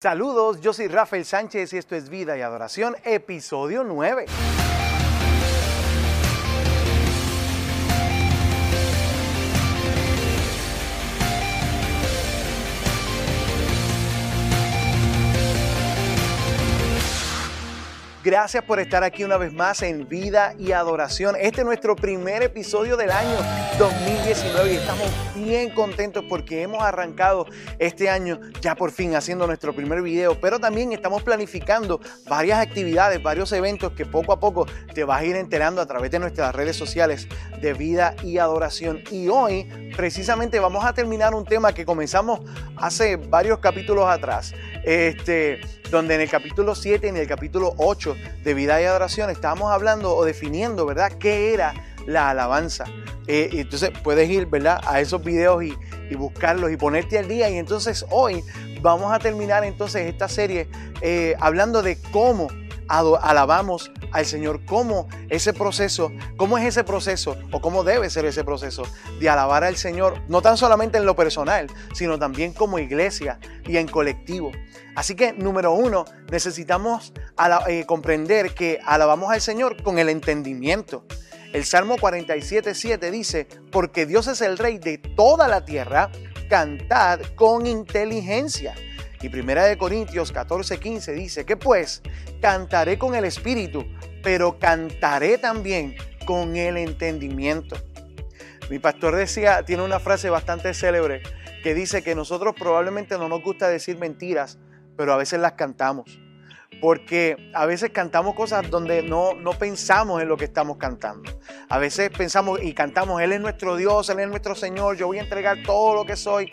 Saludos, yo soy Rafael Sánchez y esto es Vida y Adoración, episodio 9. Gracias por estar aquí una vez más en Vida y Adoración. Este es nuestro primer episodio del año 2019 y estamos bien contentos porque hemos arrancado este año ya por fin haciendo nuestro primer video, pero también estamos planificando varias actividades, varios eventos que poco a poco te vas a ir enterando a través de nuestras redes sociales de Vida y Adoración. Y hoy precisamente vamos a terminar un tema que comenzamos hace varios capítulos atrás, este, donde en el capítulo 7 y en el capítulo 8 de vida y adoración estábamos hablando o definiendo, ¿verdad?, qué era la alabanza. Eh, entonces puedes ir, ¿verdad?, a esos videos y, buscarlos y ponerte al día. Y entonces hoy vamos a terminar entonces esta serie eh, hablando de cómo alabamos al Señor, cómo ese proceso, cómo es ese proceso o cómo debe ser ese proceso de alabar al Señor, no tan solamente en lo personal, sino también como iglesia y en colectivo. Así que, número uno, necesitamos eh, comprender que alabamos al Señor con el entendimiento. El Salmo 47.7 dice, porque Dios es el Rey de toda la tierra, cantad con inteligencia. Y Primera de Corintios 14:15 dice que pues cantaré con el espíritu, pero cantaré también con el entendimiento. Mi pastor decía, tiene una frase bastante célebre que dice que nosotros probablemente no nos gusta decir mentiras, pero a veces las cantamos. Porque a veces cantamos cosas donde no, no pensamos en lo que estamos cantando. A veces pensamos y cantamos, Él es nuestro Dios, Él es nuestro Señor, yo voy a entregar todo lo que soy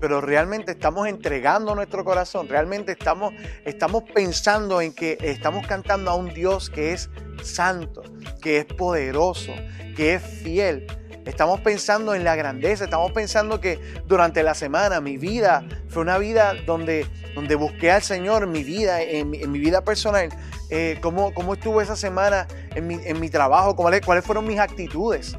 pero realmente estamos entregando nuestro corazón, realmente estamos, estamos pensando en que estamos cantando a un Dios que es santo, que es poderoso, que es fiel. Estamos pensando en la grandeza, estamos pensando que durante la semana mi vida fue una vida donde, donde busqué al Señor, mi vida, en, mi vida personal, eh, cómo, estuvo esa semana en mi, en mi trabajo, cuáles, cuáles fueron mis actitudes.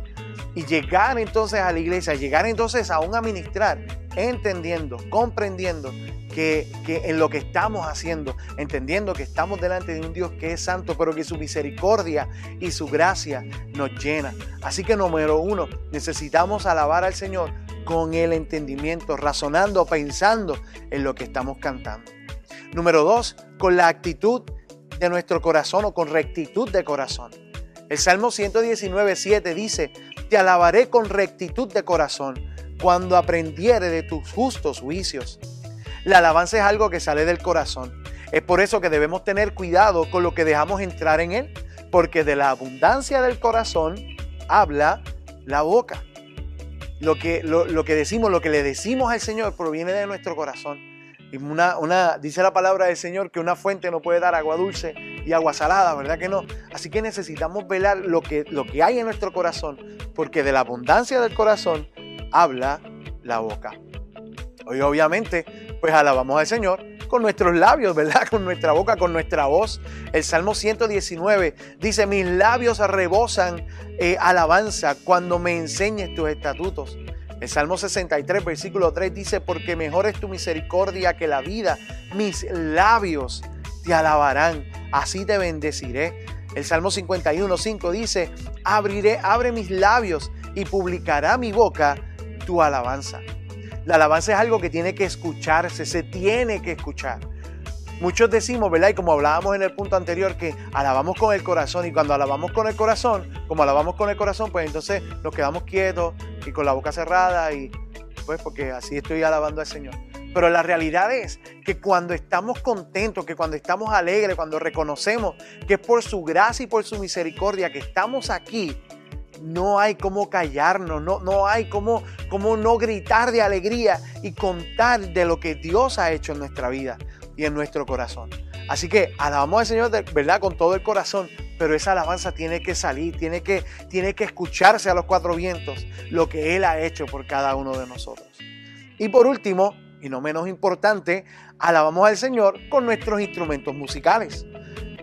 Y llegar entonces a la iglesia, llegar entonces aún a ministrar, entendiendo, comprendiendo que, en lo que estamos haciendo, entendiendo que estamos delante de un Dios que es santo, pero que su misericordia y su gracia nos llena. Así que número uno, necesitamos alabar al Señor con el entendimiento, razonando, pensando en lo que estamos cantando. Número dos, con la actitud de nuestro corazón o con rectitud de corazón. El Salmo 119, 7 dice, te alabaré con rectitud de corazón cuando aprendiere de tus justos juicios. La alabanza es algo que sale del corazón. Es por eso que debemos tener cuidado con lo que dejamos entrar en él, porque de la abundancia del corazón habla la boca. Lo que, lo, que decimos, lo que le decimos al Señor proviene de nuestro corazón. Una, una, dice la palabra del Señor que una fuente no puede dar agua dulce y agua salada, ¿verdad que no? Así que necesitamos velar lo que, lo que hay en nuestro corazón, porque de la abundancia del corazón habla la boca. Hoy obviamente, pues alabamos al Señor con nuestros labios, ¿verdad? Con nuestra boca, con nuestra voz. El Salmo 119 dice, mis labios rebosan eh, alabanza cuando me enseñes tus estatutos. El Salmo 63, versículo 3 dice, porque mejor es tu misericordia que la vida, mis labios te alabarán, así te bendeciré. El Salmo 51, 5 dice, abriré, abre mis labios y publicará mi boca tu alabanza. La alabanza es algo que tiene que escucharse, se tiene que escuchar. Muchos decimos, ¿verdad? Y como hablábamos en el punto anterior, que alabamos con el corazón y cuando alabamos con el corazón, como alabamos con el corazón, pues entonces nos quedamos quietos y con la boca cerrada y pues porque así estoy alabando al Señor. Pero la realidad es que cuando estamos contentos, que cuando estamos alegres, cuando reconocemos que es por su gracia y por su misericordia que estamos aquí, no hay cómo callarnos, no, no hay cómo, cómo no gritar de alegría y contar de lo que Dios ha hecho en nuestra vida y en nuestro corazón. Así que alabamos al Señor, verdad, con todo el corazón, pero esa alabanza tiene que salir, tiene que, tiene que escucharse a los cuatro vientos lo que Él ha hecho por cada uno de nosotros. Y por último, y no menos importante, alabamos al Señor con nuestros instrumentos musicales.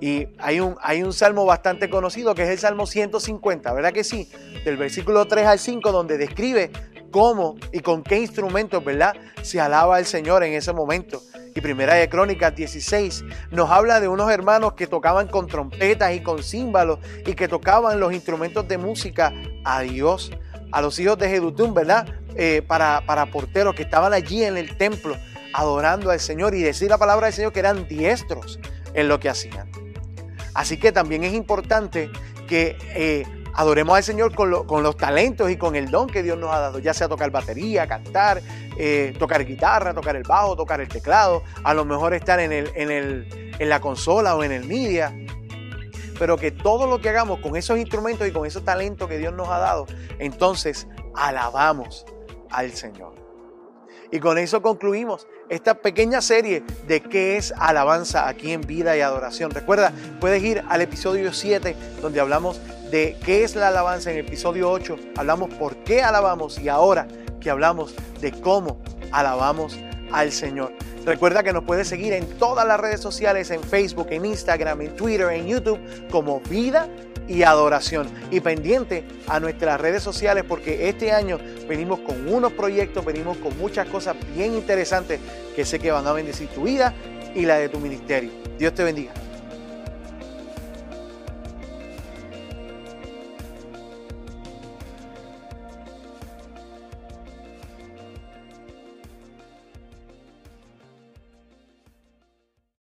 Y hay un, hay un salmo bastante conocido que es el Salmo 150, ¿verdad que sí? Del versículo 3 al 5, donde describe cómo y con qué instrumentos, ¿verdad? Se alaba al Señor en ese momento. Y Primera de Crónicas 16 nos habla de unos hermanos que tocaban con trompetas y con címbalos y que tocaban los instrumentos de música a Dios, a los hijos de Jedutún, ¿verdad? Eh, para, para porteros que estaban allí en el templo adorando al Señor y decir la palabra del Señor que eran diestros en lo que hacían. Así que también es importante que eh, adoremos al Señor con, los talentos y con el don que Dios nos ha dado, ya sea tocar batería, cantar, eh, tocar guitarra, tocar el bajo, tocar el teclado, a lo mejor estar en, en la consola o en el media. Pero que todo lo que hagamos con esos instrumentos y con esos talentos que Dios nos ha dado, entonces alabamos al Señor. Y con eso concluimos esta pequeña serie de qué es alabanza aquí en vida y adoración. Recuerda, puedes ir al episodio 7 donde hablamos de qué es la alabanza. En el episodio 8 hablamos por qué alabamos y ahora que hablamos de cómo alabamos al Señor. Recuerda que nos puedes seguir en todas las redes sociales, en Facebook, en Instagram, en Twitter, en YouTube, como Vida y Adoración. Y pendiente a nuestras redes sociales porque este año venimos con unos proyectos, venimos con muchas cosas bien interesantes que sé que van a bendecir tu vida y la de tu ministerio. Dios te bendiga.